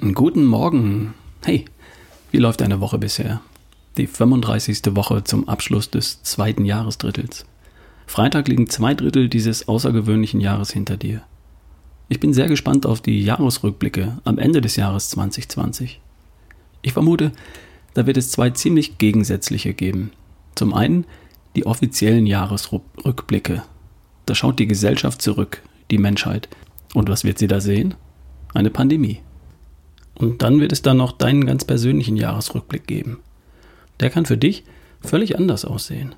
Morgen. Hey, wie läuft deine Woche bisher? Die 35. Woche zum Abschluss des zweiten Jahresdrittels. Freitag liegen zwei Drittel dieses außergewöhnlichen Jahres hinter dir. Ich bin sehr gespannt auf die Jahresrückblicke am Ende des Jahres 2020. Ich vermute, da wird es zwei ziemlich gegensätzliche geben. Zum einen die offiziellen Jahresrückblicke. Da schaut die Gesellschaft zurück, die Menschheit. Und was wird sie da sehen? Eine Pandemie. Und dann wird es dann noch deinen ganz persönlichen Jahresrückblick geben. Der kann für dich völlig anders aussehen.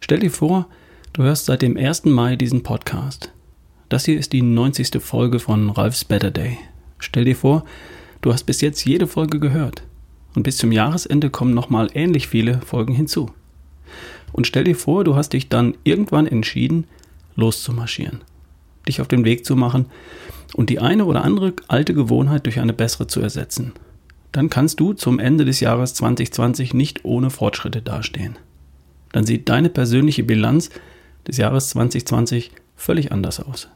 Stell dir vor, du hörst seit dem 1. Mai diesen Podcast. Das hier ist die 90. Folge von Ralph's Better Day. Stell dir vor, du hast bis jetzt jede Folge gehört. Und bis zum Jahresende kommen nochmal ähnlich viele Folgen hinzu. Und stell dir vor, du hast dich dann irgendwann entschieden, loszumarschieren. Dich auf den Weg zu machen und die eine oder andere alte Gewohnheit durch eine bessere zu ersetzen. Dann kannst du zum Ende des Jahres 2020 nicht ohne Fortschritte dastehen. Dann sieht deine persönliche Bilanz des Jahres 2020 völlig anders aus.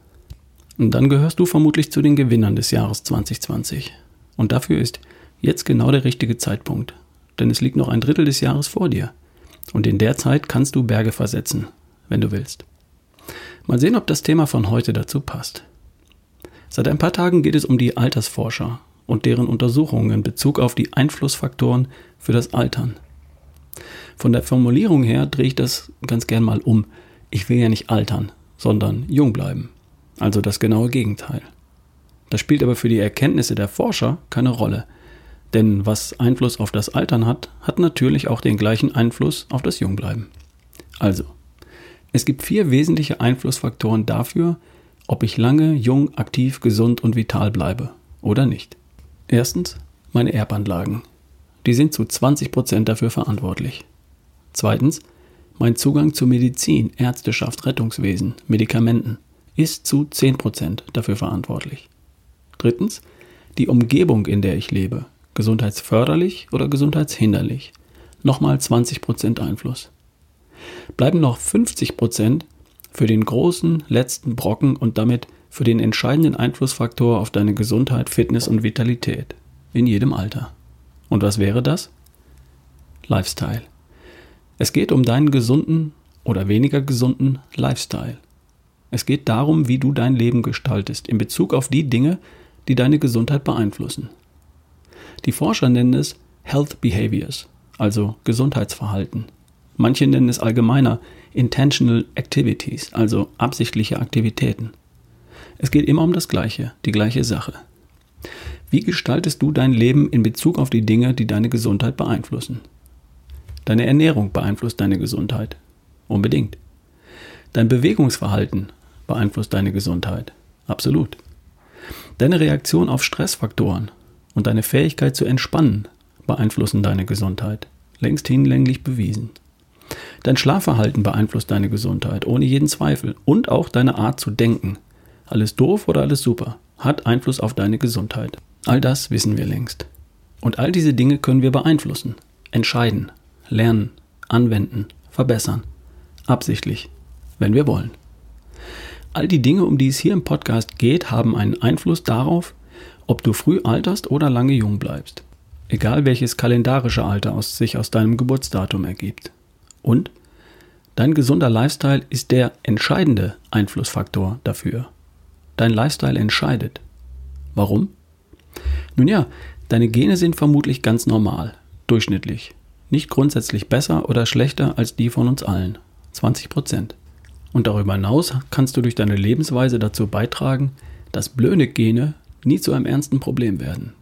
Und dann gehörst du vermutlich zu den Gewinnern des Jahres 2020. Und dafür ist jetzt genau der richtige Zeitpunkt. Denn es liegt noch ein Drittel des Jahres vor dir. Und in der Zeit kannst du Berge versetzen, wenn du willst. Mal sehen, ob das Thema von heute dazu passt. Seit ein paar Tagen geht es um die Altersforscher und deren Untersuchungen in Bezug auf die Einflussfaktoren für das Altern. Von der Formulierung her drehe ich das ganz gern mal um. Ich will ja nicht altern, sondern jung bleiben. Also das genaue Gegenteil. Das spielt aber für die Erkenntnisse der Forscher keine Rolle. Denn was Einfluss auf das Altern hat, hat natürlich auch den gleichen Einfluss auf das Jungbleiben. Also, es gibt vier wesentliche Einflussfaktoren dafür, ob ich lange, jung, aktiv, gesund und vital bleibe oder nicht. Erstens meine Erbanlagen. Die sind zu 20% dafür verantwortlich. Zweitens mein Zugang zu Medizin, Ärzteschaft, Rettungswesen, Medikamenten ist zu 10% dafür verantwortlich. Drittens die Umgebung, in der ich lebe, gesundheitsförderlich oder gesundheitshinderlich, nochmal 20% Einfluss. Bleiben noch 50% für den großen letzten Brocken und damit für den entscheidenden Einflussfaktor auf deine Gesundheit, Fitness und Vitalität in jedem Alter. Und was wäre das? Lifestyle. Es geht um deinen gesunden oder weniger gesunden Lifestyle. Es geht darum, wie du dein Leben gestaltest in Bezug auf die Dinge, die deine Gesundheit beeinflussen. Die Forscher nennen es Health Behaviors, also Gesundheitsverhalten. Manche nennen es allgemeiner Intentional Activities, also absichtliche Aktivitäten. Es geht immer um das Gleiche, die gleiche Sache. Wie gestaltest du dein Leben in Bezug auf die Dinge, die deine Gesundheit beeinflussen? Deine Ernährung beeinflusst deine Gesundheit. Unbedingt. Dein Bewegungsverhalten beeinflusst deine Gesundheit. Absolut. Deine Reaktion auf Stressfaktoren und deine Fähigkeit zu entspannen beeinflussen deine Gesundheit. Längst hinlänglich bewiesen. Dein Schlafverhalten beeinflusst deine Gesundheit, ohne jeden Zweifel. Und auch deine Art zu denken. Alles doof oder alles super hat Einfluss auf deine Gesundheit. All das wissen wir längst. Und all diese Dinge können wir beeinflussen, entscheiden, lernen, anwenden, verbessern. Absichtlich, wenn wir wollen. All die Dinge, um die es hier im Podcast geht, haben einen Einfluss darauf, ob du früh alterst oder lange jung bleibst. Egal welches kalendarische Alter aus sich aus deinem Geburtsdatum ergibt. Und dein gesunder Lifestyle ist der entscheidende Einflussfaktor dafür. Dein Lifestyle entscheidet. Warum? Nun ja, deine Gene sind vermutlich ganz normal, durchschnittlich. Nicht grundsätzlich besser oder schlechter als die von uns allen. 20 Prozent. Und darüber hinaus kannst du durch deine Lebensweise dazu beitragen, dass blöde Gene nie zu einem ernsten Problem werden.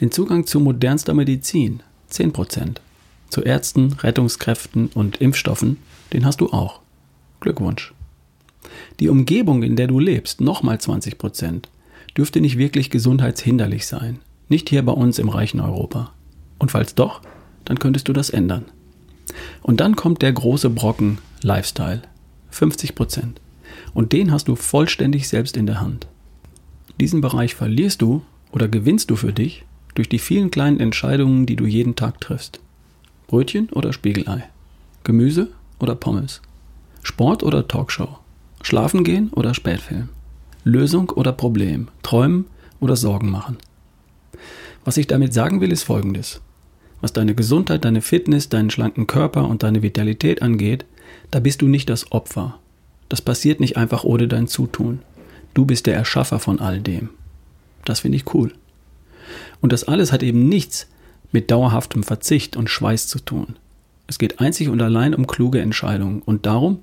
Den Zugang zu modernster Medizin, 10 Prozent. Zu Ärzten, Rettungskräften und Impfstoffen, den hast du auch. Glückwunsch. Die Umgebung, in der du lebst, nochmal 20 Prozent, dürfte nicht wirklich gesundheitshinderlich sein. Nicht hier bei uns im reichen Europa. Und falls doch, dann könntest du das ändern. Und dann kommt der große Brocken Lifestyle. 50 Prozent. Und den hast du vollständig selbst in der Hand. Diesen Bereich verlierst du oder gewinnst du für dich durch die vielen kleinen Entscheidungen, die du jeden Tag triffst. Brötchen oder Spiegelei? Gemüse oder Pommes? Sport oder Talkshow? Schlafen gehen oder Spätfilm? Lösung oder Problem? Träumen oder Sorgen machen? Was ich damit sagen will, ist folgendes. Was deine Gesundheit, deine Fitness, deinen schlanken Körper und deine Vitalität angeht, da bist du nicht das Opfer. Das passiert nicht einfach ohne dein Zutun. Du bist der Erschaffer von all dem. Das finde ich cool. Und das alles hat eben nichts mit dauerhaftem Verzicht und Schweiß zu tun. Es geht einzig und allein um kluge Entscheidungen und darum,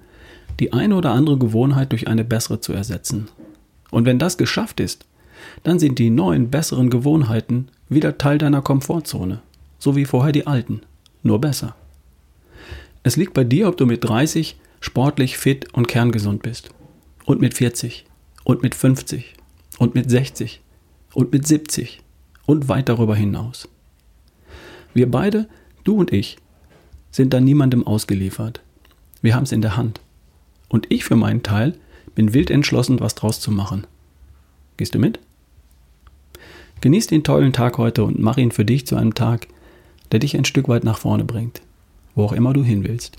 die eine oder andere Gewohnheit durch eine bessere zu ersetzen. Und wenn das geschafft ist, dann sind die neuen, besseren Gewohnheiten wieder Teil deiner Komfortzone, so wie vorher die alten, nur besser. Es liegt bei dir, ob du mit 30 sportlich, fit und kerngesund bist. Und mit 40. Und mit 50. Und mit 60. Und mit 70. Und weit darüber hinaus. Wir beide, du und ich, sind da niemandem ausgeliefert. Wir haben es in der Hand. Und ich für meinen Teil bin wild entschlossen, was draus zu machen. Gehst du mit? Genieß den tollen Tag heute und mach ihn für dich zu einem Tag, der dich ein Stück weit nach vorne bringt, wo auch immer du hin willst.